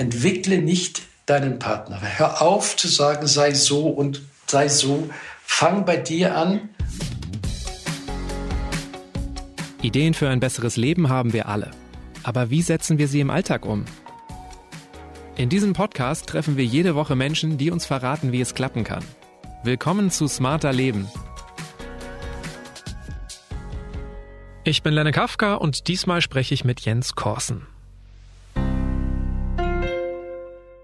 entwickle nicht deinen Partner. Hör auf zu sagen, sei so und sei so. Fang bei dir an. Ideen für ein besseres Leben haben wir alle. Aber wie setzen wir sie im Alltag um? In diesem Podcast treffen wir jede Woche Menschen, die uns verraten, wie es klappen kann. Willkommen zu Smarter Leben. Ich bin Lenne Kafka und diesmal spreche ich mit Jens Korsen.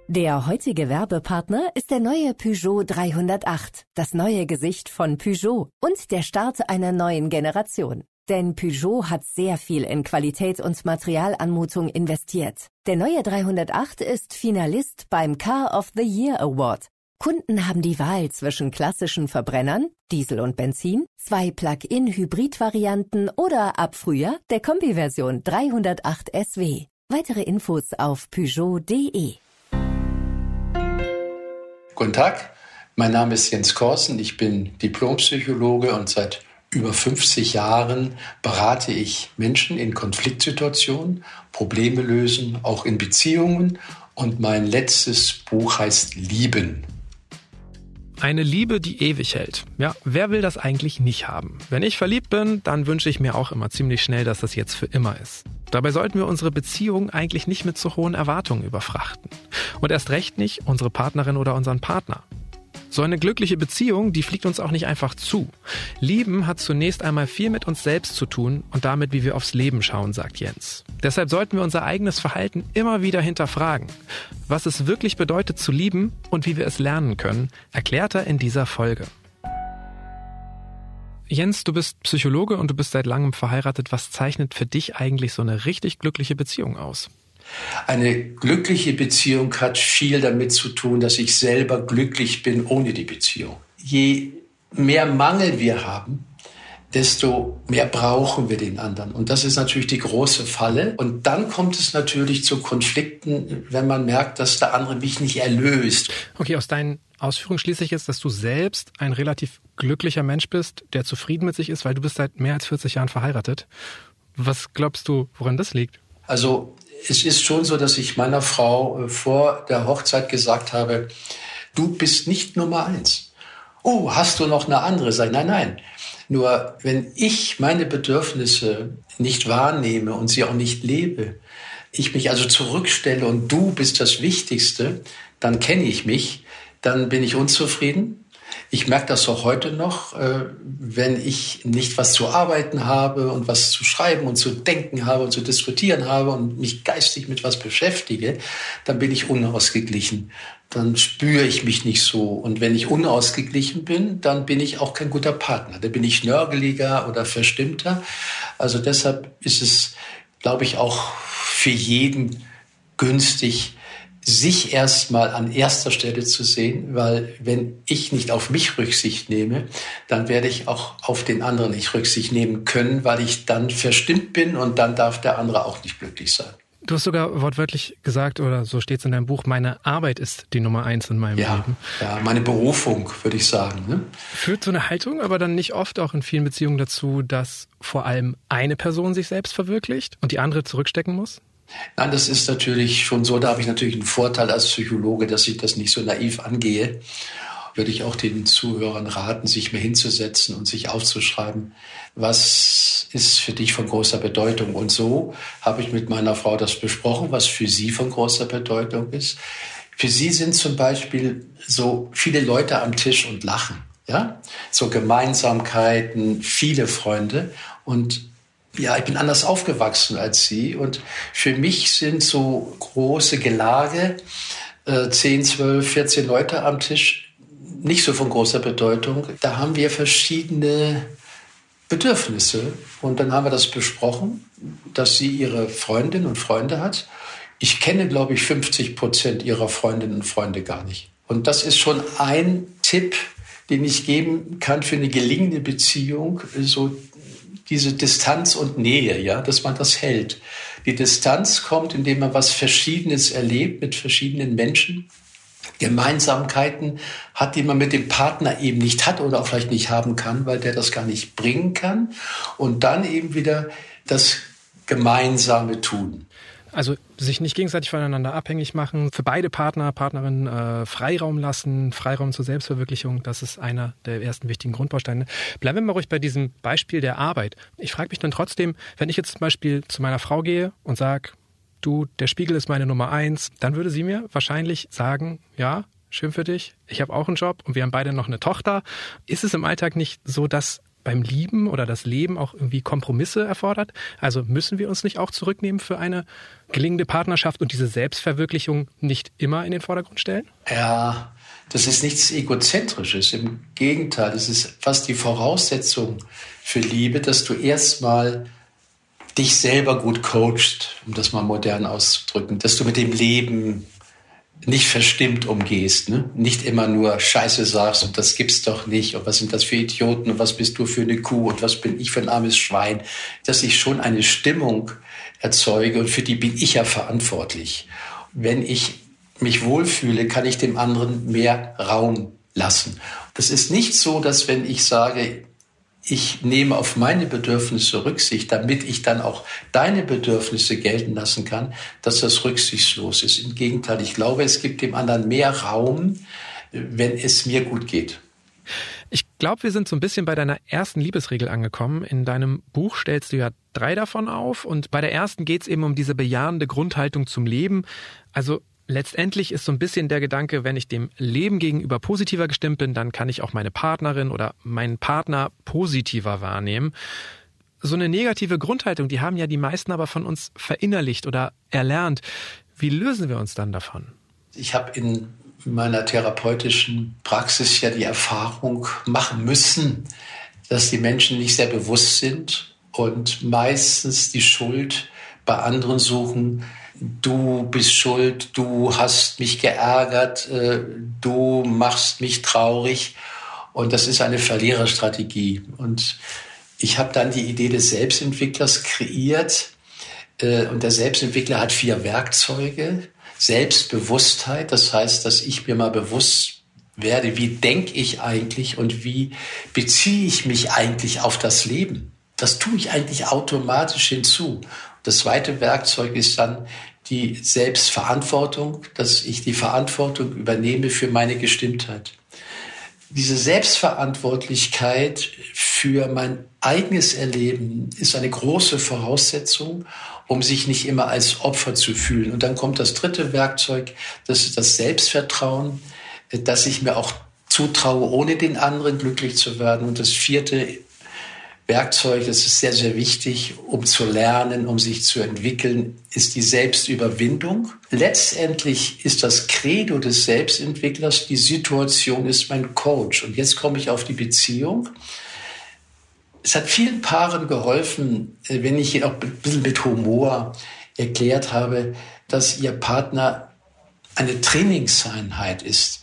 Der heutige Werbepartner ist der neue Peugeot 308, das neue Gesicht von Peugeot und der Start einer neuen Generation. Denn Peugeot hat sehr viel in Qualität und Materialanmutung investiert. Der neue 308 ist Finalist beim Car of the Year Award. Kunden haben die Wahl zwischen klassischen Verbrennern, Diesel und Benzin, zwei Plug-in-Hybrid-Varianten oder ab Frühjahr der Kombi-Version 308 SW. Weitere Infos auf Peugeot.de. Guten Tag, mein Name ist Jens Korsen, ich bin Diplompsychologe und seit über 50 Jahren berate ich Menschen in Konfliktsituationen, Probleme lösen, auch in Beziehungen und mein letztes Buch heißt Lieben. Eine Liebe, die ewig hält. Ja, wer will das eigentlich nicht haben? Wenn ich verliebt bin, dann wünsche ich mir auch immer ziemlich schnell, dass das jetzt für immer ist. Dabei sollten wir unsere Beziehung eigentlich nicht mit zu hohen Erwartungen überfrachten. Und erst recht nicht unsere Partnerin oder unseren Partner. So eine glückliche Beziehung, die fliegt uns auch nicht einfach zu. Lieben hat zunächst einmal viel mit uns selbst zu tun und damit, wie wir aufs Leben schauen, sagt Jens. Deshalb sollten wir unser eigenes Verhalten immer wieder hinterfragen. Was es wirklich bedeutet zu lieben und wie wir es lernen können, erklärt er in dieser Folge. Jens, du bist Psychologe und du bist seit langem verheiratet. Was zeichnet für dich eigentlich so eine richtig glückliche Beziehung aus? Eine glückliche Beziehung hat viel damit zu tun, dass ich selber glücklich bin ohne die Beziehung. Je mehr Mangel wir haben, desto mehr brauchen wir den anderen. Und das ist natürlich die große Falle. Und dann kommt es natürlich zu Konflikten, wenn man merkt, dass der andere mich nicht erlöst. Okay, aus deinen Ausführungen schließe ich jetzt, dass du selbst ein relativ glücklicher Mensch bist, der zufrieden mit sich ist, weil du bist seit mehr als 40 Jahren verheiratet. Was glaubst du, woran das liegt? Also es ist schon so, dass ich meiner Frau äh, vor der Hochzeit gesagt habe, du bist nicht Nummer eins. Oh, hast du noch eine andere? Sag, nein, nein. Nur wenn ich meine Bedürfnisse nicht wahrnehme und sie auch nicht lebe, ich mich also zurückstelle und du bist das Wichtigste, dann kenne ich mich, dann bin ich unzufrieden, ich merke das auch heute noch, äh, wenn ich nicht was zu arbeiten habe und was zu schreiben und zu denken habe und zu diskutieren habe und mich geistig mit was beschäftige, dann bin ich unausgeglichen. Dann spüre ich mich nicht so. Und wenn ich unausgeglichen bin, dann bin ich auch kein guter Partner. Dann bin ich nörgeliger oder verstimmter. Also deshalb ist es, glaube ich, auch für jeden günstig, sich erstmal an erster Stelle zu sehen, weil wenn ich nicht auf mich Rücksicht nehme, dann werde ich auch auf den anderen nicht Rücksicht nehmen können, weil ich dann verstimmt bin und dann darf der andere auch nicht glücklich sein. Du hast sogar wortwörtlich gesagt, oder so steht es in deinem Buch, meine Arbeit ist die Nummer eins in meinem ja, Leben. Ja, meine Berufung, würde ich sagen. Ne? Führt so eine Haltung aber dann nicht oft auch in vielen Beziehungen dazu, dass vor allem eine Person sich selbst verwirklicht und die andere zurückstecken muss? Nein, das ist natürlich schon so. Da habe ich natürlich einen Vorteil als Psychologe, dass ich das nicht so naiv angehe. Würde ich auch den Zuhörern raten, sich mehr hinzusetzen und sich aufzuschreiben, was ist für dich von großer Bedeutung. Und so habe ich mit meiner Frau das besprochen, was für sie von großer Bedeutung ist. Für sie sind zum Beispiel so viele Leute am Tisch und lachen. Ja, so Gemeinsamkeiten, viele Freunde. Und ja, ich bin anders aufgewachsen als sie. Und für mich sind so große Gelage, äh, 10, 12, 14 Leute am Tisch, nicht so von großer Bedeutung. Da haben wir verschiedene Bedürfnisse. Und dann haben wir das besprochen, dass sie ihre Freundinnen und Freunde hat. Ich kenne, glaube ich, 50 Prozent ihrer Freundinnen und Freunde gar nicht. Und das ist schon ein Tipp, den ich geben kann für eine gelingende Beziehung, so diese Distanz und Nähe, ja, dass man das hält. Die Distanz kommt, indem man was Verschiedenes erlebt mit verschiedenen Menschen, Gemeinsamkeiten hat, die man mit dem Partner eben nicht hat oder auch vielleicht nicht haben kann, weil der das gar nicht bringen kann. Und dann eben wieder das gemeinsame Tun. Also sich nicht gegenseitig voneinander abhängig machen, für beide Partner, Partnerinnen äh, Freiraum lassen, Freiraum zur Selbstverwirklichung, das ist einer der ersten wichtigen Grundbausteine. Bleiben wir mal ruhig bei diesem Beispiel der Arbeit. Ich frage mich dann trotzdem, wenn ich jetzt zum Beispiel zu meiner Frau gehe und sage, du, der Spiegel ist meine Nummer eins, dann würde sie mir wahrscheinlich sagen, ja, schön für dich, ich habe auch einen Job und wir haben beide noch eine Tochter. Ist es im Alltag nicht so, dass beim Lieben oder das Leben auch irgendwie Kompromisse erfordert? Also müssen wir uns nicht auch zurücknehmen für eine gelingende Partnerschaft und diese Selbstverwirklichung nicht immer in den Vordergrund stellen? Ja, das ist nichts Egozentrisches. Im Gegenteil, es ist fast die Voraussetzung für Liebe, dass du erstmal dich selber gut coachst, um das mal modern auszudrücken, dass du mit dem Leben nicht verstimmt umgehst, ne? nicht immer nur Scheiße sagst und das gibt's doch nicht und was sind das für Idioten und was bist du für eine Kuh und was bin ich für ein armes Schwein, dass ich schon eine Stimmung erzeuge und für die bin ich ja verantwortlich. Wenn ich mich wohlfühle, kann ich dem anderen mehr Raum lassen. Das ist nicht so, dass wenn ich sage, ich nehme auf meine Bedürfnisse Rücksicht, damit ich dann auch deine Bedürfnisse gelten lassen kann, dass das rücksichtslos ist. Im Gegenteil, ich glaube, es gibt dem anderen mehr Raum, wenn es mir gut geht. Ich glaube, wir sind so ein bisschen bei deiner ersten Liebesregel angekommen. In deinem Buch stellst du ja drei davon auf und bei der ersten geht es eben um diese bejahende Grundhaltung zum Leben. Also Letztendlich ist so ein bisschen der Gedanke, wenn ich dem Leben gegenüber positiver gestimmt bin, dann kann ich auch meine Partnerin oder meinen Partner positiver wahrnehmen. So eine negative Grundhaltung, die haben ja die meisten aber von uns verinnerlicht oder erlernt. Wie lösen wir uns dann davon? Ich habe in meiner therapeutischen Praxis ja die Erfahrung machen müssen, dass die Menschen nicht sehr bewusst sind und meistens die Schuld bei anderen suchen, du bist schuld, du hast mich geärgert, äh, du machst mich traurig. Und das ist eine Verliererstrategie. Und ich habe dann die Idee des Selbstentwicklers kreiert. Äh, und der Selbstentwickler hat vier Werkzeuge. Selbstbewusstheit, das heißt, dass ich mir mal bewusst werde, wie denke ich eigentlich und wie beziehe ich mich eigentlich auf das Leben. Das tue ich eigentlich automatisch hinzu. Das zweite Werkzeug ist dann die Selbstverantwortung, dass ich die Verantwortung übernehme für meine Gestimmtheit. Diese Selbstverantwortlichkeit für mein eigenes Erleben ist eine große Voraussetzung, um sich nicht immer als Opfer zu fühlen. Und dann kommt das dritte Werkzeug, das ist das Selbstvertrauen, dass ich mir auch zutraue, ohne den anderen glücklich zu werden. Und das vierte Werkzeug, das ist sehr, sehr wichtig, um zu lernen, um sich zu entwickeln, ist die Selbstüberwindung. Letztendlich ist das Credo des Selbstentwicklers, die Situation ist mein Coach. Und jetzt komme ich auf die Beziehung. Es hat vielen Paaren geholfen, äh, wenn ich auch ein bisschen mit Humor erklärt habe, dass ihr Partner eine Trainingseinheit ist.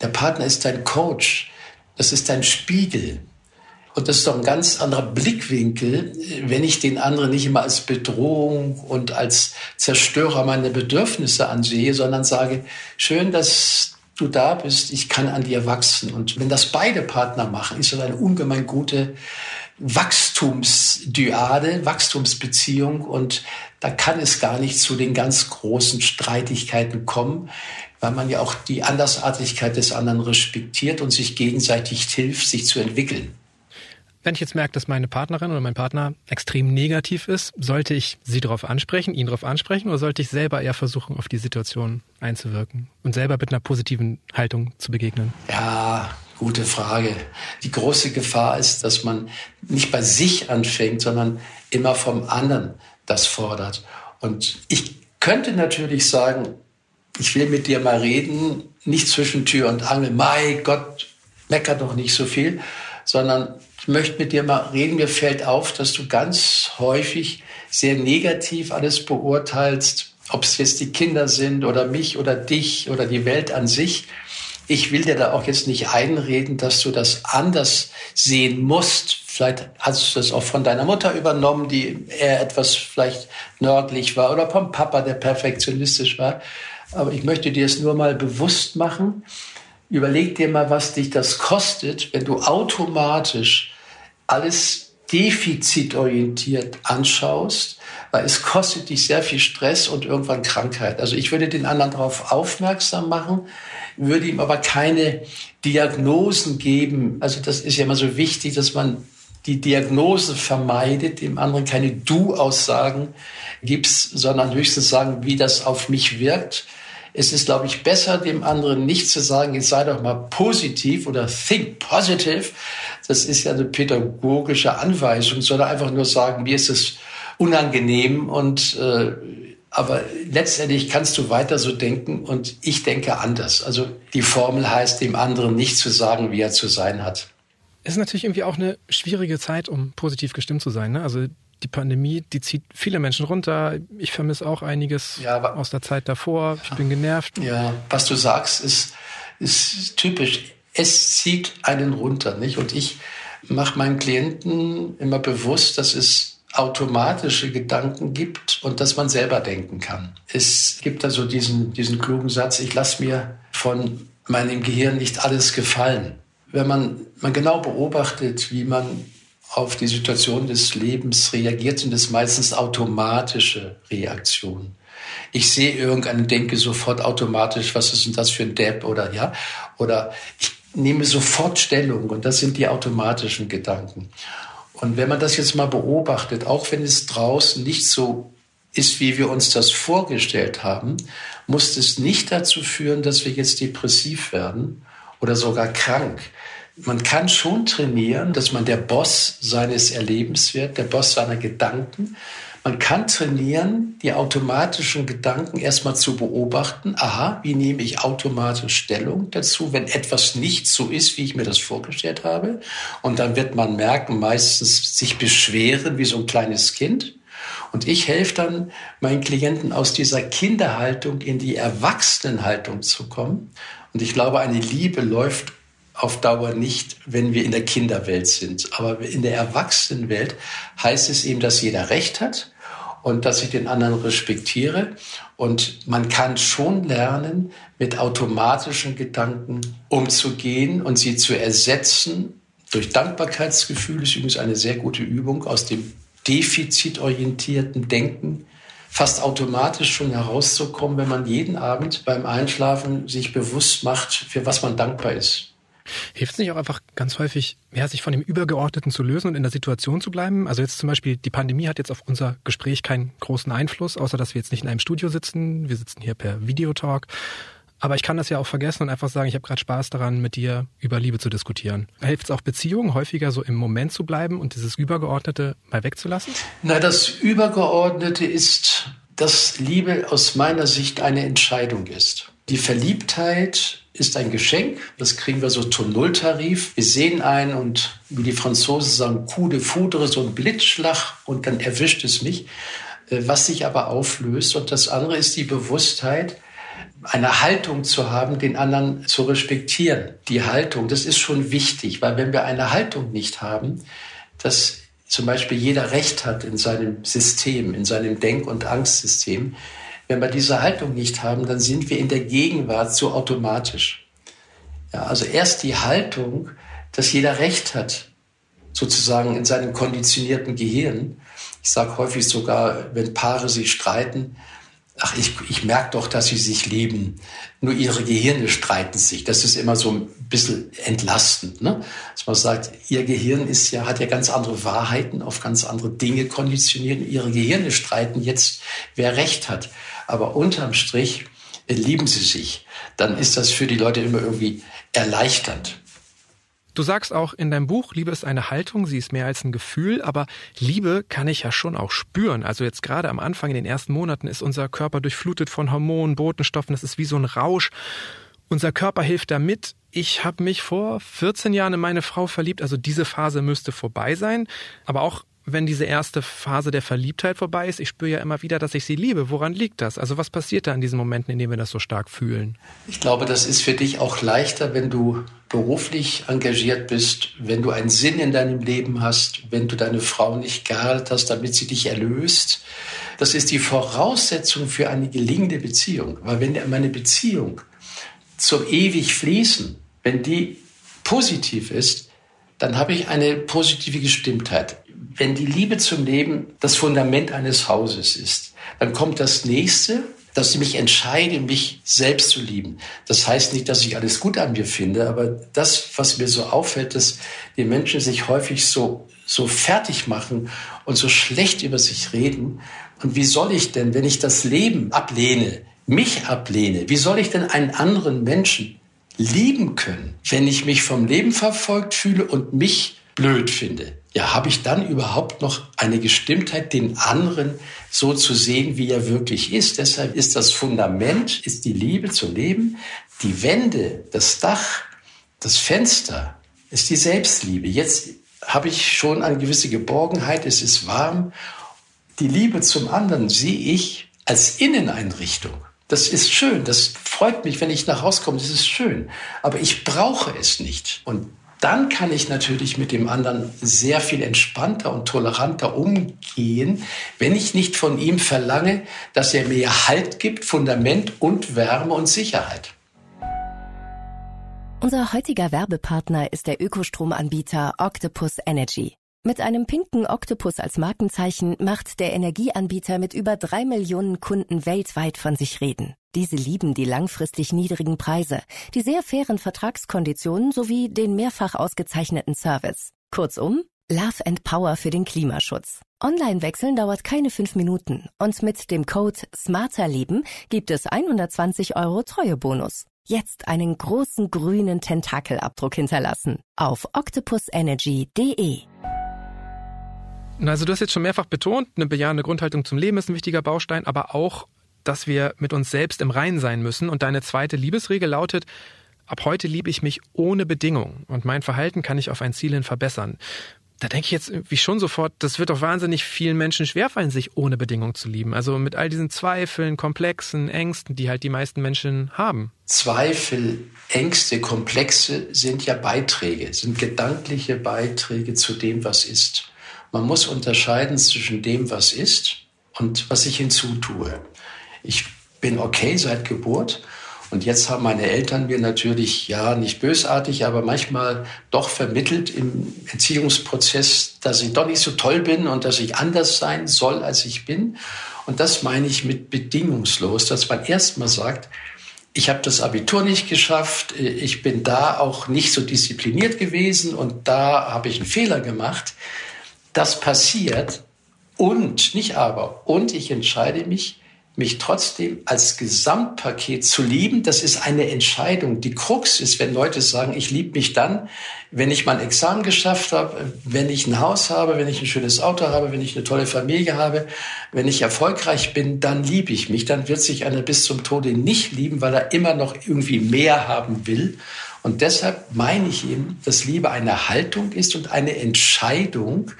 Der Partner ist dein Coach. Das ist dein Spiegel. Und das ist doch ein ganz anderer Blickwinkel, wenn ich den anderen nicht immer als Bedrohung und als Zerstörer meiner Bedürfnisse ansehe, sondern sage, schön, dass du da bist, ich kann an dir wachsen. Und wenn das beide Partner machen, ist das eine ungemein gute Wachstumsdyade, Wachstumsbeziehung. Und da kann es gar nicht zu den ganz großen Streitigkeiten kommen, weil man ja auch die Andersartigkeit des anderen respektiert und sich gegenseitig hilft, sich zu entwickeln. Wenn ich jetzt merke, dass meine Partnerin oder mein Partner extrem negativ ist, sollte ich sie darauf ansprechen, ihn darauf ansprechen oder sollte ich selber eher versuchen, auf die Situation einzuwirken und selber mit einer positiven Haltung zu begegnen? Ja, gute Frage. Die große Gefahr ist, dass man nicht bei sich anfängt, sondern immer vom anderen das fordert. Und ich könnte natürlich sagen, ich will mit dir mal reden, nicht zwischen Tür und Angel, mein Gott, mecker doch nicht so viel, sondern ich möchte mit dir mal reden. Mir fällt auf, dass du ganz häufig sehr negativ alles beurteilst, ob es jetzt die Kinder sind oder mich oder dich oder die Welt an sich. Ich will dir da auch jetzt nicht einreden, dass du das anders sehen musst. Vielleicht hast du das auch von deiner Mutter übernommen, die eher etwas vielleicht nördlich war oder vom Papa, der perfektionistisch war. Aber ich möchte dir es nur mal bewusst machen. Überleg dir mal, was dich das kostet, wenn du automatisch alles defizitorientiert anschaust, weil es kostet dich sehr viel Stress und irgendwann Krankheit. Also ich würde den anderen darauf aufmerksam machen, würde ihm aber keine Diagnosen geben. Also das ist ja immer so wichtig, dass man die Diagnose vermeidet, dem anderen keine Du-Aussagen gibt, sondern höchstens sagen, wie das auf mich wirkt. Es ist, glaube ich, besser, dem anderen nicht zu sagen, jetzt sei doch mal positiv oder think positive. Das ist ja eine pädagogische Anweisung, sondern einfach nur sagen, mir ist es unangenehm und äh, aber letztendlich kannst du weiter so denken und ich denke anders. Also die Formel heißt, dem anderen nicht zu sagen, wie er zu sein hat. Es ist natürlich irgendwie auch eine schwierige Zeit, um positiv gestimmt zu sein. Ne? Also die Pandemie, die zieht viele Menschen runter. Ich vermisse auch einiges ja, aus der Zeit davor. Ich bin genervt. Ja, was du sagst, ist, ist typisch. Es zieht einen runter, nicht? Und ich mache meinen Klienten immer bewusst, dass es automatische Gedanken gibt und dass man selber denken kann. Es gibt also diesen, diesen klugen Satz, ich lasse mir von meinem Gehirn nicht alles gefallen. Wenn man, man genau beobachtet, wie man auf die Situation des Lebens reagiert, sind es meistens automatische Reaktionen. Ich sehe irgendeinen, denke sofort automatisch, was ist denn das für ein Depp oder ja, oder ich nehme sofort Stellung und das sind die automatischen Gedanken. Und wenn man das jetzt mal beobachtet, auch wenn es draußen nicht so ist, wie wir uns das vorgestellt haben, muss es nicht dazu führen, dass wir jetzt depressiv werden oder sogar krank. Man kann schon trainieren, dass man der Boss seines Erlebens wird, der Boss seiner Gedanken. Man kann trainieren, die automatischen Gedanken erstmal zu beobachten. Aha, wie nehme ich automatisch Stellung dazu, wenn etwas nicht so ist, wie ich mir das vorgestellt habe? Und dann wird man merken, meistens sich beschweren wie so ein kleines Kind. Und ich helfe dann meinen Klienten aus dieser Kinderhaltung in die Erwachsenenhaltung zu kommen. Und ich glaube, eine Liebe läuft auf Dauer nicht, wenn wir in der Kinderwelt sind. Aber in der Erwachsenenwelt heißt es eben, dass jeder Recht hat und dass ich den anderen respektiere. Und man kann schon lernen, mit automatischen Gedanken umzugehen und sie zu ersetzen. Durch Dankbarkeitsgefühl ist übrigens eine sehr gute Übung aus dem defizitorientierten Denken fast automatisch schon herauszukommen, wenn man jeden Abend beim Einschlafen sich bewusst macht, für was man dankbar ist. Hilft es nicht auch einfach ganz häufig, ja, sich von dem Übergeordneten zu lösen und in der Situation zu bleiben? Also jetzt zum Beispiel, die Pandemie hat jetzt auf unser Gespräch keinen großen Einfluss, außer dass wir jetzt nicht in einem Studio sitzen. Wir sitzen hier per Videotalk. Aber ich kann das ja auch vergessen und einfach sagen, ich habe gerade Spaß daran, mit dir über Liebe zu diskutieren. Hilft es auch Beziehungen, häufiger so im Moment zu bleiben und dieses Übergeordnete mal wegzulassen? Na, das Übergeordnete ist, dass Liebe aus meiner Sicht eine Entscheidung ist. Die Verliebtheit ist ein Geschenk. Das kriegen wir so zum Nulltarif. Wir sehen ein und wie die Franzosen sagen, coup de foudre, so ein Blitzschlag und dann erwischt es mich, äh, was sich aber auflöst. Und das andere ist die Bewusstheit, eine Haltung zu haben, den anderen zu respektieren. Die Haltung, das ist schon wichtig, weil wenn wir eine Haltung nicht haben, dass zum Beispiel jeder Recht hat in seinem System, in seinem Denk- und Angstsystem, wenn wir diese Haltung nicht haben, dann sind wir in der Gegenwart so automatisch. Ja, also erst die Haltung, dass jeder Recht hat, sozusagen in seinem konditionierten Gehirn. Ich sage häufig sogar, wenn Paare sich streiten, ach, ich, ich merke doch, dass sie sich lieben. Nur ihre Gehirne streiten sich. Das ist immer so ein bisschen entlastend. Ne? Dass man sagt, ihr Gehirn ist ja, hat ja ganz andere Wahrheiten, auf ganz andere Dinge konditioniert. Ihre Gehirne streiten jetzt, wer Recht hat aber unterm Strich lieben sie sich, dann ist das für die Leute immer irgendwie erleichternd. Du sagst auch in deinem Buch, Liebe ist eine Haltung, sie ist mehr als ein Gefühl, aber Liebe kann ich ja schon auch spüren. Also jetzt gerade am Anfang in den ersten Monaten ist unser Körper durchflutet von Hormonen, Botenstoffen, das ist wie so ein Rausch. Unser Körper hilft da mit. Ich habe mich vor 14 Jahren in meine Frau verliebt, also diese Phase müsste vorbei sein. Aber auch wenn diese erste Phase der Verliebtheit vorbei ist, ich spüre ja immer wieder, dass ich sie liebe. Woran liegt das? Also was passiert da in diesen Momenten, in denen wir das so stark fühlen? Ich glaube, das ist für dich auch leichter, wenn du beruflich engagiert bist, wenn du einen Sinn in deinem Leben hast, wenn du deine Frau nicht geheiratet hast, damit sie dich erlöst. Das ist die Voraussetzung für eine gelingende Beziehung. Weil wenn meine Beziehung zum ewig fließen, wenn die positiv ist, dann habe ich eine positive Gestimmtheit wenn die Liebe zum Leben das Fundament eines Hauses ist, dann kommt das nächste, dass ich mich entscheide, mich selbst zu lieben. Das heißt nicht, dass ich alles gut an mir finde, aber das, was mir so auffällt, dass die Menschen sich häufig so, so fertig machen und so schlecht über sich reden. Und wie soll ich denn, wenn ich das Leben ablehne, mich ablehne, wie soll ich denn einen anderen Menschen lieben können, wenn ich mich vom Leben verfolgt fühle und mich blöd finde? Ja, habe ich dann überhaupt noch eine Gestimmtheit, den anderen so zu sehen, wie er wirklich ist? Deshalb ist das Fundament, ist die Liebe zum Leben. Die Wände, das Dach, das Fenster ist die Selbstliebe. Jetzt habe ich schon eine gewisse Geborgenheit, es ist warm. Die Liebe zum anderen sehe ich als Inneneinrichtung. Das ist schön, das freut mich, wenn ich nach Hause komme, das ist schön. Aber ich brauche es nicht. Und dann kann ich natürlich mit dem anderen sehr viel entspannter und toleranter umgehen, wenn ich nicht von ihm verlange, dass er mir Halt gibt, Fundament und Wärme und Sicherheit. Unser heutiger Werbepartner ist der Ökostromanbieter Octopus Energy. Mit einem pinken Oktopus als Markenzeichen macht der Energieanbieter mit über drei Millionen Kunden weltweit von sich reden. Diese lieben die langfristig niedrigen Preise, die sehr fairen Vertragskonditionen sowie den mehrfach ausgezeichneten Service. Kurzum, Love and Power für den Klimaschutz. Online-Wechseln dauert keine fünf Minuten und mit dem Code SMARTERLEBEN gibt es 120 Euro Treuebonus. Jetzt einen großen grünen Tentakelabdruck hinterlassen auf octopusenergy.de. Also du hast jetzt schon mehrfach betont, eine bejahende Grundhaltung zum Leben ist ein wichtiger Baustein, aber auch, dass wir mit uns selbst im Reinen sein müssen. Und deine zweite Liebesregel lautet, ab heute liebe ich mich ohne Bedingung und mein Verhalten kann ich auf ein Ziel hin verbessern. Da denke ich jetzt wie schon sofort, das wird doch wahnsinnig vielen Menschen schwerfallen, sich ohne Bedingung zu lieben. Also mit all diesen Zweifeln, Komplexen, Ängsten, die halt die meisten Menschen haben. Zweifel, Ängste, Komplexe sind ja Beiträge, sind gedankliche Beiträge zu dem, was ist. Man muss unterscheiden zwischen dem, was ist und was ich hinzutue. Ich bin okay seit Geburt und jetzt haben meine Eltern mir natürlich, ja, nicht bösartig, aber manchmal doch vermittelt im Erziehungsprozess, dass ich doch nicht so toll bin und dass ich anders sein soll, als ich bin. Und das meine ich mit bedingungslos, dass man erstmal sagt, ich habe das Abitur nicht geschafft, ich bin da auch nicht so diszipliniert gewesen und da habe ich einen Fehler gemacht das passiert und, nicht aber, und ich entscheide mich, mich trotzdem als Gesamtpaket zu lieben, das ist eine Entscheidung. Die Krux ist, wenn Leute sagen, ich liebe mich dann, wenn ich mein Examen geschafft habe, wenn ich ein Haus habe, wenn ich ein schönes Auto habe, wenn ich eine tolle Familie habe, wenn ich erfolgreich bin, dann liebe ich mich. Dann wird sich einer bis zum Tode nicht lieben, weil er immer noch irgendwie mehr haben will. Und deshalb meine ich eben, dass Liebe eine Haltung ist und eine Entscheidung.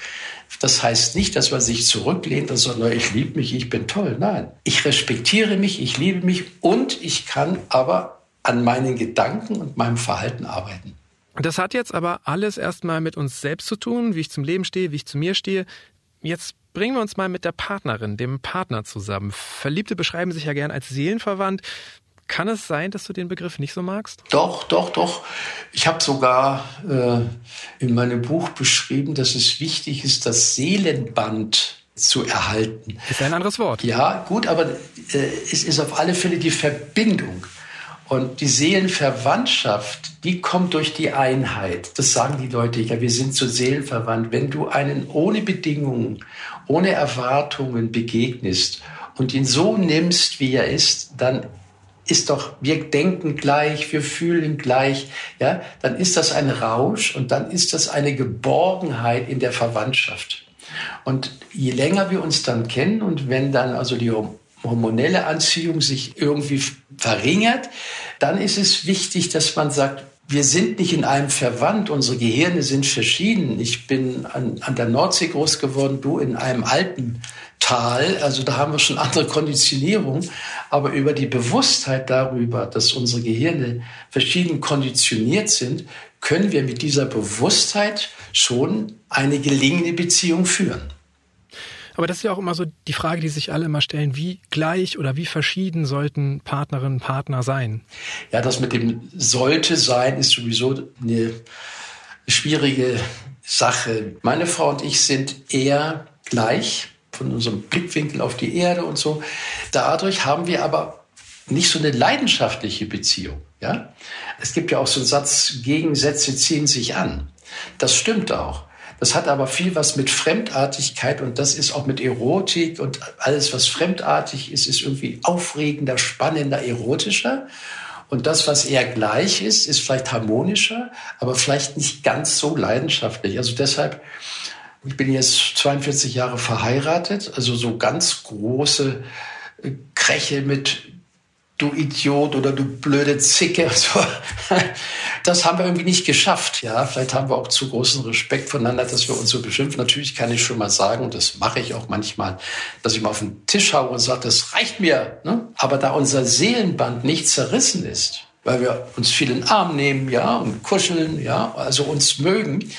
Das heißt nicht, dass man sich zurücklehnt sondern ich liebe mich, ich bin toll. Nein, ich respektiere mich, ich liebe mich und ich kann aber an meinen Gedanken und meinem Verhalten arbeiten. Das hat jetzt aber alles erstmal mit uns selbst zu tun, wie ich zum Leben stehe, wie ich zu mir stehe. Jetzt bringen wir uns mal mit der Partnerin, dem Partner zusammen. Verliebte beschreiben sich ja gern als seelenverwandt. Kann es sein, dass du den Begriff nicht so magst? Doch, doch, doch. Ich habe sogar äh, in meinem Buch beschrieben, dass es wichtig ist, das Seelenband zu erhalten. Ist ein anderes Wort. Ja, gut, aber äh, es ist auf alle Fälle die Verbindung. Und die Seelenverwandtschaft, die kommt durch die Einheit. Das sagen die Leute, ja, wir sind so seelenverwandt. Wenn du einen ohne Bedingungen, ohne Erwartungen begegnest und ihn so nimmst, wie er ist, dann ist doch, wir denken gleich, wir fühlen gleich, ja, dann ist das ein Rausch und dann ist das eine Geborgenheit in der Verwandtschaft. Und je länger wir uns dann kennen und wenn dann also die hormonelle Anziehung sich irgendwie verringert, dann ist es wichtig, dass man sagt, wir sind nicht in einem verwandt, unsere Gehirne sind verschieden. Ich bin an, an der Nordsee groß geworden, du in einem alten Tal. Also da haben wir schon andere Konditionierung. Aber über die Bewusstheit darüber, dass unsere Gehirne verschieden konditioniert sind, können wir mit dieser Bewusstheit schon eine gelingende Beziehung führen. Aber das ist ja auch immer so die Frage, die sich alle immer stellen, wie gleich oder wie verschieden sollten Partnerinnen und Partner sein? Ja, das mit dem sollte sein ist sowieso eine schwierige Sache. Meine Frau und ich sind eher gleich von unserem Blickwinkel auf die Erde und so. Dadurch haben wir aber nicht so eine leidenschaftliche Beziehung. Ja? Es gibt ja auch so einen Satz, Gegensätze ziehen sich an. Das stimmt auch. Das hat aber viel was mit Fremdartigkeit und das ist auch mit Erotik und alles, was fremdartig ist, ist irgendwie aufregender, spannender, erotischer. Und das, was eher gleich ist, ist vielleicht harmonischer, aber vielleicht nicht ganz so leidenschaftlich. Also deshalb, ich bin jetzt 42 Jahre verheiratet, also so ganz große Kräche mit du Idiot oder du blöde Zicke. Das haben wir irgendwie nicht geschafft. Ja, vielleicht haben wir auch zu großen Respekt voneinander, dass wir uns so beschimpfen. Natürlich kann ich schon mal sagen, und das mache ich auch manchmal, dass ich mal auf den Tisch haue und sage, das reicht mir. Ne? Aber da unser Seelenband nicht zerrissen ist, weil wir uns viel in den Arm nehmen, ja, und kuscheln, ja, also uns mögen,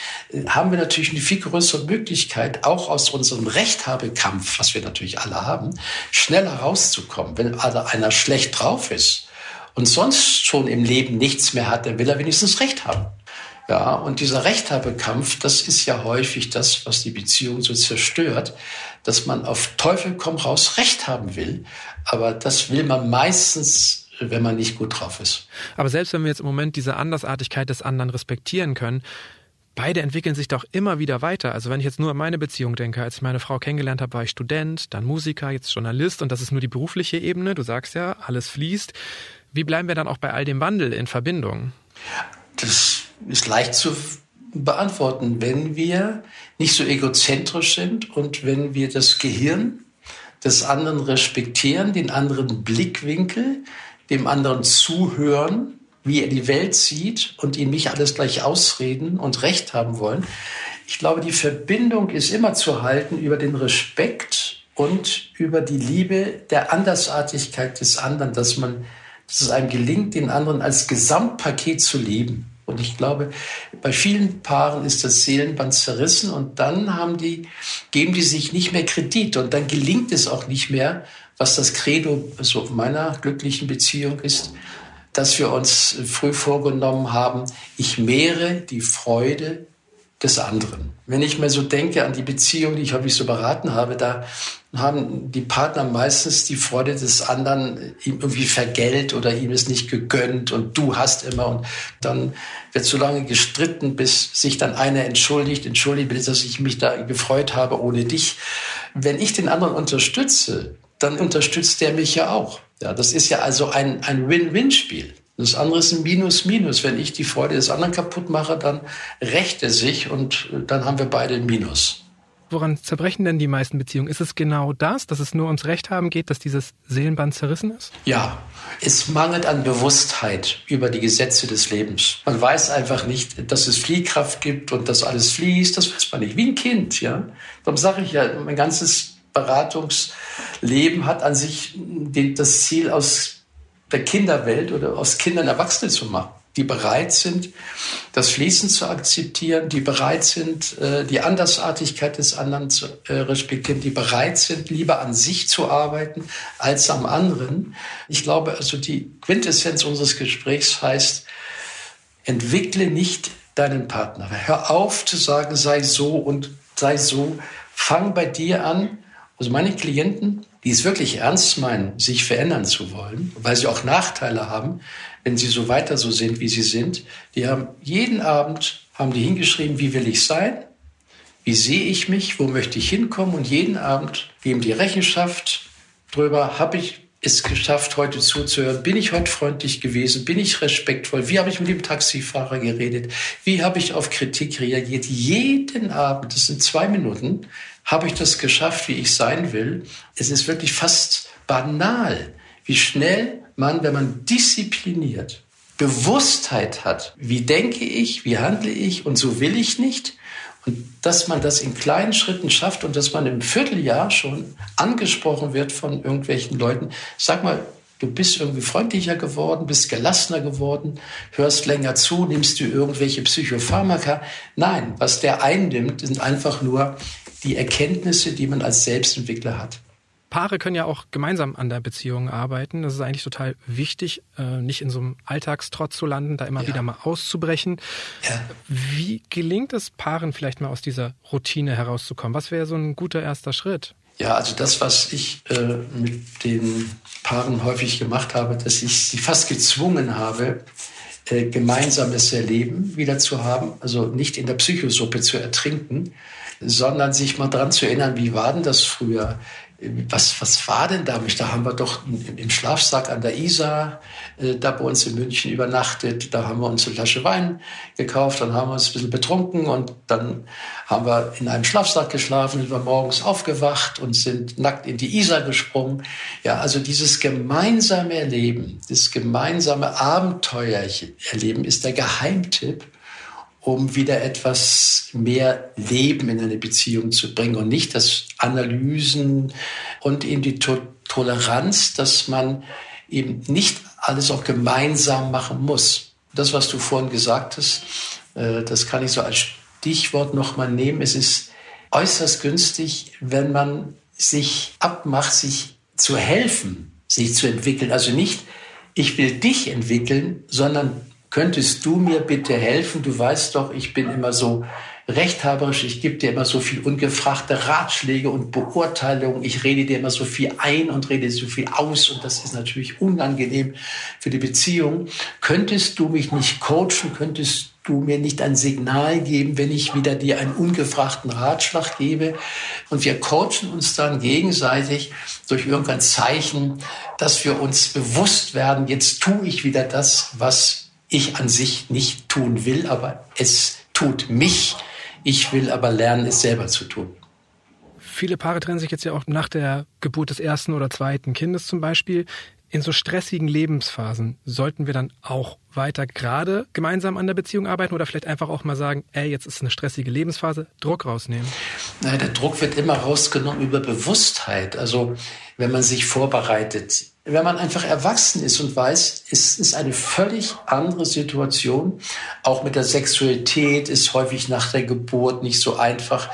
haben wir natürlich eine viel größere Möglichkeit, auch aus unserem Rechthabekampf, was wir natürlich alle haben, schneller rauszukommen. Wenn einer schlecht drauf ist und sonst schon im Leben nichts mehr hat, dann will er wenigstens Recht haben. Ja, und dieser Rechthabekampf, das ist ja häufig das, was die Beziehung so zerstört, dass man auf Teufel komm raus Recht haben will. Aber das will man meistens wenn man nicht gut drauf ist. Aber selbst wenn wir jetzt im Moment diese Andersartigkeit des anderen respektieren können, beide entwickeln sich doch immer wieder weiter. Also wenn ich jetzt nur an meine Beziehung denke, als ich meine Frau kennengelernt habe, war ich Student, dann Musiker, jetzt Journalist und das ist nur die berufliche Ebene. Du sagst ja, alles fließt. Wie bleiben wir dann auch bei all dem Wandel in Verbindung? Das ist leicht zu beantworten, wenn wir nicht so egozentrisch sind und wenn wir das Gehirn des anderen respektieren, den anderen Blickwinkel, dem anderen zuhören, wie er die Welt sieht und ihn nicht alles gleich ausreden und Recht haben wollen. Ich glaube, die Verbindung ist immer zu halten über den Respekt und über die Liebe der Andersartigkeit des anderen, dass man, dass es einem gelingt, den anderen als Gesamtpaket zu lieben. Und ich glaube, bei vielen Paaren ist das Seelenband zerrissen und dann haben die, geben die sich nicht mehr Kredit und dann gelingt es auch nicht mehr, was das Credo so meiner glücklichen Beziehung ist, dass wir uns früh vorgenommen haben, ich mehre die Freude des anderen. Wenn ich mir so denke an die Beziehung, die ich häufig so beraten habe, da haben die Partner meistens die Freude des anderen ihm irgendwie vergällt oder ihm ist nicht gegönnt und du hast immer und dann wird so lange gestritten, bis sich dann einer entschuldigt, entschuldigt dass ich mich da gefreut habe ohne dich. Wenn ich den anderen unterstütze, dann unterstützt der mich ja auch. Ja, das ist ja also ein, ein Win-Win-Spiel. Das andere ist ein Minus-Minus. Wenn ich die Freude des anderen kaputt mache, dann rächt er sich und dann haben wir beide ein Minus. Woran zerbrechen denn die meisten Beziehungen? Ist es genau das, dass es nur ums Recht haben geht, dass dieses Seelenband zerrissen ist? Ja, es mangelt an Bewusstheit über die Gesetze des Lebens. Man weiß einfach nicht, dass es Fliehkraft gibt und dass alles fließt. Das weiß man nicht. Wie ein Kind, ja. Darum sage ich ja, mein ganzes Beratungsleben hat an sich das Ziel, aus der Kinderwelt oder aus Kindern Erwachsene zu machen, die bereit sind, das Fließen zu akzeptieren, die bereit sind, äh, die Andersartigkeit des anderen zu äh, respektieren, die bereit sind, lieber an sich zu arbeiten als am anderen. Ich glaube, also die Quintessenz unseres Gesprächs heißt, entwickle nicht deinen Partner. Hör auf zu sagen, sei so und sei so. Fang bei dir an, also meine Klienten, die es wirklich ernst meinen, sich verändern zu wollen, weil sie auch Nachteile haben, wenn sie so weiter so sind, wie sie sind, die haben jeden Abend, haben die hingeschrieben, wie will ich sein, wie sehe ich mich, wo möchte ich hinkommen? Und jeden Abend geben die Rechenschaft drüber, habe ich es geschafft, heute zuzuhören? Bin ich heute freundlich gewesen? Bin ich respektvoll? Wie habe ich mit dem Taxifahrer geredet? Wie habe ich auf Kritik reagiert? Jeden Abend, das sind zwei Minuten, habe ich das geschafft, wie ich sein will. Es ist wirklich fast banal, wie schnell man, wenn man diszipliniert, Bewusstheit hat, wie denke ich, wie handle ich und so will ich nicht. Und dass man das in kleinen Schritten schafft und dass man im Vierteljahr schon angesprochen wird von irgendwelchen Leuten. Sag mal, du bist irgendwie freundlicher geworden, bist gelassener geworden, hörst länger zu, nimmst du irgendwelche Psychopharmaka. Nein, was der einnimmt, sind einfach nur die Erkenntnisse, die man als Selbstentwickler hat. Paare können ja auch gemeinsam an der Beziehung arbeiten. Das ist eigentlich total wichtig, äh, nicht in so einem Alltagstrotz zu landen, da immer ja. wieder mal auszubrechen. Ja. Wie gelingt es Paaren vielleicht mal aus dieser Routine herauszukommen? Was wäre so ein guter erster Schritt? Ja, also das, was ich äh, mit den Paaren häufig gemacht habe, dass ich sie fast gezwungen habe, äh, gemeinsames Erleben wieder zu haben, also nicht in der Psychosuppe zu ertrinken, sondern sich mal dran zu erinnern, wie war denn das früher? Was, was war denn da? Da haben wir doch im Schlafsack an der Isar, äh, da bei uns in München übernachtet. Da haben wir uns eine Flasche Wein gekauft, dann haben wir uns ein bisschen betrunken und dann haben wir in einem Schlafsack geschlafen, sind wir morgens aufgewacht und sind nackt in die Isar gesprungen. Ja, also dieses gemeinsame Erleben, das gemeinsame Abenteuererleben ist der Geheimtipp um wieder etwas mehr Leben in eine Beziehung zu bringen und nicht das Analysen und in die to Toleranz, dass man eben nicht alles auch gemeinsam machen muss. Das, was du vorhin gesagt hast, äh, das kann ich so als Stichwort nochmal nehmen. Es ist äußerst günstig, wenn man sich abmacht, sich zu helfen, sich zu entwickeln. Also nicht, ich will dich entwickeln, sondern könntest du mir bitte helfen? Du weißt doch, ich bin immer so rechthaberisch, ich gebe dir immer so viel ungefragte Ratschläge und Beurteilungen, ich rede dir immer so viel ein und rede so viel aus und das ist natürlich unangenehm für die Beziehung. Könntest du mich nicht coachen? Könntest du mir nicht ein Signal geben, wenn ich wieder dir einen ungefragten Ratschlag gebe? Und wir coachen uns dann gegenseitig durch irgendein Zeichen, dass wir uns bewusst werden, jetzt tue ich wieder das, was ich an sich nicht tun will, aber es tut mich. Ich will aber lernen, es selber zu tun. Viele Paare trennen sich jetzt ja auch nach der Geburt des ersten oder zweiten Kindes zum Beispiel. In so stressigen Lebensphasen sollten wir dann auch weiter gerade gemeinsam an der Beziehung arbeiten oder vielleicht einfach auch mal sagen, ey, jetzt ist eine stressige Lebensphase, Druck rausnehmen? Nein, der Druck wird immer rausgenommen über Bewusstheit. Also wenn man sich vorbereitet, wenn man einfach erwachsen ist und weiß, es ist eine völlig andere Situation. Auch mit der Sexualität ist häufig nach der Geburt nicht so einfach.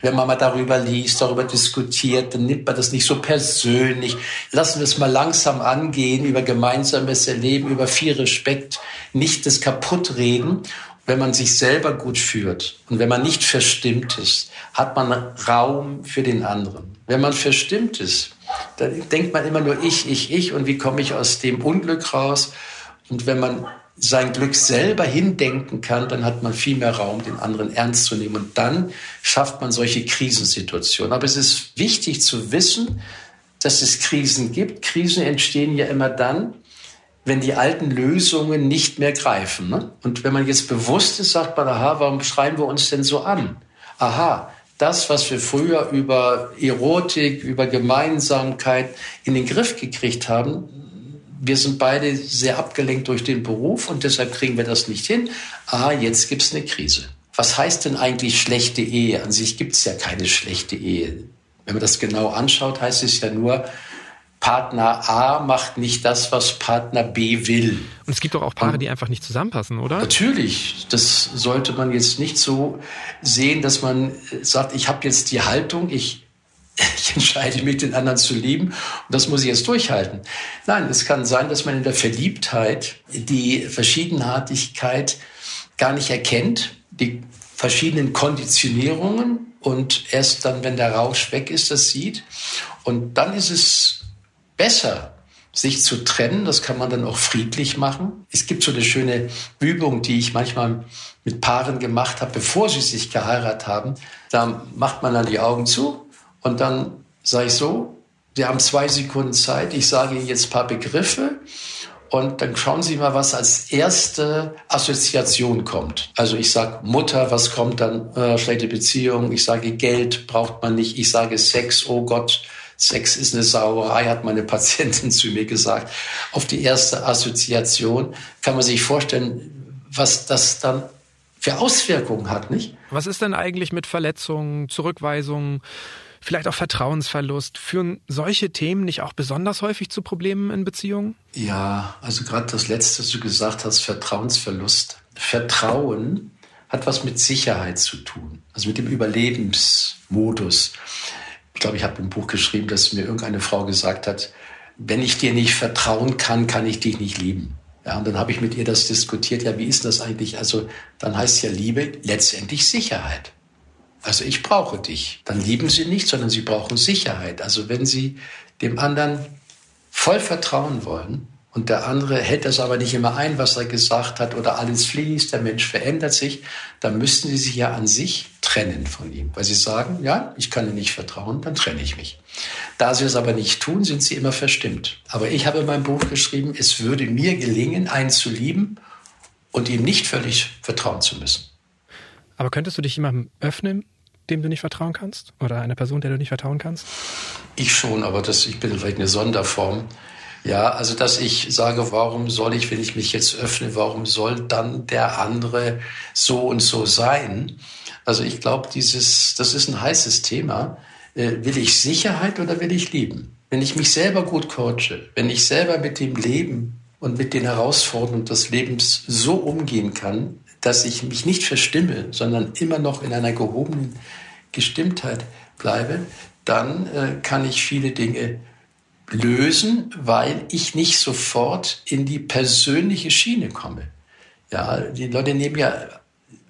Wenn man mal darüber liest, darüber diskutiert, dann nimmt man das nicht so persönlich. Lassen wir es mal langsam angehen, über gemeinsames Erleben, über viel Respekt, nicht das Kaputtreden. Wenn man sich selber gut führt und wenn man nicht verstimmt ist, hat man Raum für den anderen. Wenn man verstimmt ist, da denkt man immer nur ich, ich, ich und wie komme ich aus dem Unglück raus? Und wenn man sein Glück selber hindenken kann, dann hat man viel mehr Raum, den anderen ernst zu nehmen. Und dann schafft man solche Krisensituationen. Aber es ist wichtig zu wissen, dass es Krisen gibt. Krisen entstehen ja immer dann, wenn die alten Lösungen nicht mehr greifen. Ne? Und wenn man jetzt bewusst ist, sagt man, aha, warum schreiben wir uns denn so an? Aha, das, was wir früher über Erotik, über Gemeinsamkeit in den Griff gekriegt haben, wir sind beide sehr abgelenkt durch den Beruf und deshalb kriegen wir das nicht hin. Ah, jetzt gibt's eine Krise. Was heißt denn eigentlich schlechte Ehe? An sich gibt's ja keine schlechte Ehe. Wenn man das genau anschaut, heißt es ja nur, Partner A macht nicht das, was Partner B will. Und es gibt doch auch Paare, die einfach nicht zusammenpassen, oder? Natürlich. Das sollte man jetzt nicht so sehen, dass man sagt, ich habe jetzt die Haltung, ich, ich entscheide mich, den anderen zu lieben und das muss ich jetzt durchhalten. Nein, es kann sein, dass man in der Verliebtheit die Verschiedenartigkeit gar nicht erkennt, die verschiedenen Konditionierungen und erst dann, wenn der Rausch weg ist, das sieht. Und dann ist es besser, sich zu trennen. Das kann man dann auch friedlich machen. Es gibt so eine schöne Übung, die ich manchmal mit Paaren gemacht habe, bevor sie sich geheiratet haben. Da macht man dann die Augen zu und dann sage ich so, Sie haben zwei Sekunden Zeit. Ich sage Ihnen jetzt ein paar Begriffe und dann schauen Sie mal, was als erste Assoziation kommt. Also ich sage Mutter, was kommt dann? Äh, schlechte Beziehung. Ich sage Geld braucht man nicht. Ich sage Sex, oh Gott, Sex ist eine Sauerei, hat meine Patientin zu mir gesagt. Auf die erste Assoziation kann man sich vorstellen, was das dann für Auswirkungen hat, nicht? Was ist denn eigentlich mit Verletzungen, Zurückweisungen, vielleicht auch Vertrauensverlust? Führen solche Themen nicht auch besonders häufig zu Problemen in Beziehungen? Ja, also gerade das Letzte, was du gesagt hast, Vertrauensverlust. Vertrauen hat was mit Sicherheit zu tun, also mit dem Überlebensmodus. Ich glaube, ich habe im Buch geschrieben, dass mir irgendeine Frau gesagt hat, wenn ich dir nicht vertrauen kann, kann ich dich nicht lieben. Ja, und dann habe ich mit ihr das diskutiert. Ja, wie ist das eigentlich? Also, dann heißt ja Liebe letztendlich Sicherheit. Also ich brauche dich. Dann lieben sie nicht, sondern sie brauchen Sicherheit. Also wenn sie dem anderen voll vertrauen wollen und der andere hält das aber nicht immer ein, was er gesagt hat oder alles fließt, der Mensch verändert sich, dann müssten sie sich ja an sich trennen von ihm, weil sie sagen, ja, ich kann ihm nicht vertrauen, dann trenne ich mich. Da sie es aber nicht tun, sind sie immer verstimmt. Aber ich habe in meinem Buch geschrieben, es würde mir gelingen, einen zu lieben und ihm nicht völlig vertrauen zu müssen. Aber könntest du dich jemandem öffnen, dem du nicht vertrauen kannst? Oder einer Person, der du nicht vertrauen kannst? Ich schon, aber das, ich bin vielleicht eine Sonderform. Ja, also dass ich sage, warum soll ich, wenn ich mich jetzt öffne, warum soll dann der andere so und so sein? Also ich glaube, dieses, das ist ein heißes Thema. Äh, will ich Sicherheit oder will ich lieben? Wenn ich mich selber gut coache, wenn ich selber mit dem Leben und mit den Herausforderungen des Lebens so umgehen kann, dass ich mich nicht verstimme, sondern immer noch in einer gehobenen Gestimmtheit bleibe, dann äh, kann ich viele Dinge lösen, weil ich nicht sofort in die persönliche Schiene komme. Ja, die Leute nehmen ja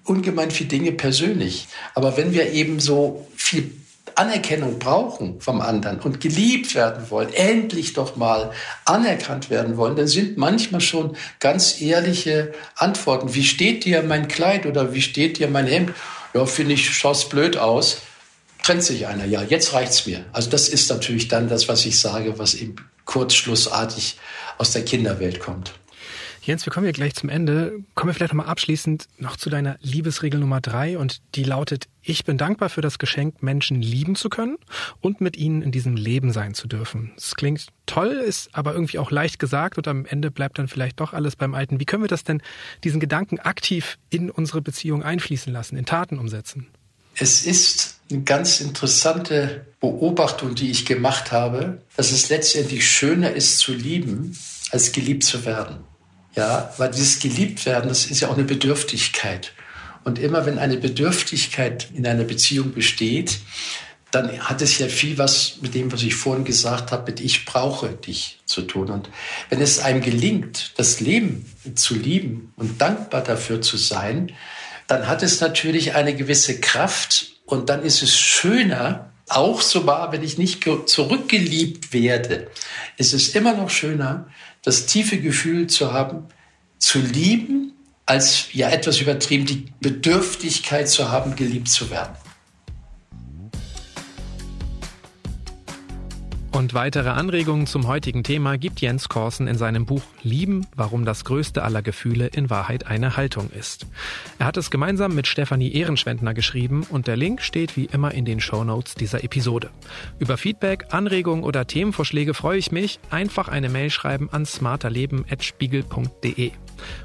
ungemein viele Dinge persönlich. Aber wenn wir eben so viel Anerkennung brauchen vom anderen und geliebt werden wollen, endlich doch mal anerkannt werden wollen, dann sind manchmal schon ganz ehrliche Antworten. Wie steht dir mein Kleid oder wie steht dir mein Hemd? Ja, finde ich, schaust blöd aus trennt sich einer, ja, jetzt reicht's mir. Also das ist natürlich dann das, was ich sage, was eben kurzschlussartig aus der Kinderwelt kommt. Jens, wir kommen ja gleich zum Ende. Kommen wir vielleicht nochmal abschließend noch zu deiner Liebesregel Nummer drei und die lautet, ich bin dankbar für das Geschenk, Menschen lieben zu können und mit ihnen in diesem Leben sein zu dürfen. Es klingt toll, ist aber irgendwie auch leicht gesagt und am Ende bleibt dann vielleicht doch alles beim Alten. Wie können wir das denn, diesen Gedanken aktiv in unsere Beziehung einfließen lassen, in Taten umsetzen? Es ist eine ganz interessante Beobachtung, die ich gemacht habe, dass es letztendlich schöner ist zu lieben, als geliebt zu werden. Ja, weil dieses Geliebtwerden, das ist ja auch eine Bedürftigkeit. Und immer wenn eine Bedürftigkeit in einer Beziehung besteht, dann hat es ja viel was mit dem, was ich vorhin gesagt habe, mit ich brauche dich zu tun. Und wenn es einem gelingt, das Leben zu lieben und dankbar dafür zu sein, dann hat es natürlich eine gewisse Kraft und dann ist es schöner, auch so wahr, wenn ich nicht zurückgeliebt werde, ist es immer noch schöner, das tiefe Gefühl zu haben, zu lieben, als ja etwas übertrieben die Bedürftigkeit zu haben, geliebt zu werden. Und weitere Anregungen zum heutigen Thema gibt Jens Korsen in seinem Buch Lieben, warum das größte aller Gefühle in Wahrheit eine Haltung ist. Er hat es gemeinsam mit Stefanie Ehrenschwendner geschrieben und der Link steht wie immer in den Show Notes dieser Episode. Über Feedback, Anregungen oder Themenvorschläge freue ich mich. Einfach eine Mail schreiben an smarterleben.spiegel.de.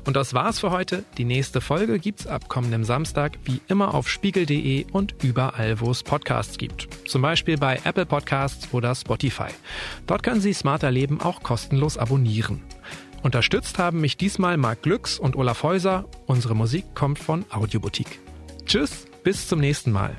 Und das war's für heute. Die nächste Folge gibt's ab kommendem Samstag wie immer auf spiegel.de und überall, wo es Podcasts gibt. Zum Beispiel bei Apple Podcasts oder Spotify. Dort können Sie Smarter Leben auch kostenlos abonnieren. Unterstützt haben mich diesmal Marc Glücks und Olaf Häuser. Unsere Musik kommt von Audioboutique. Tschüss, bis zum nächsten Mal.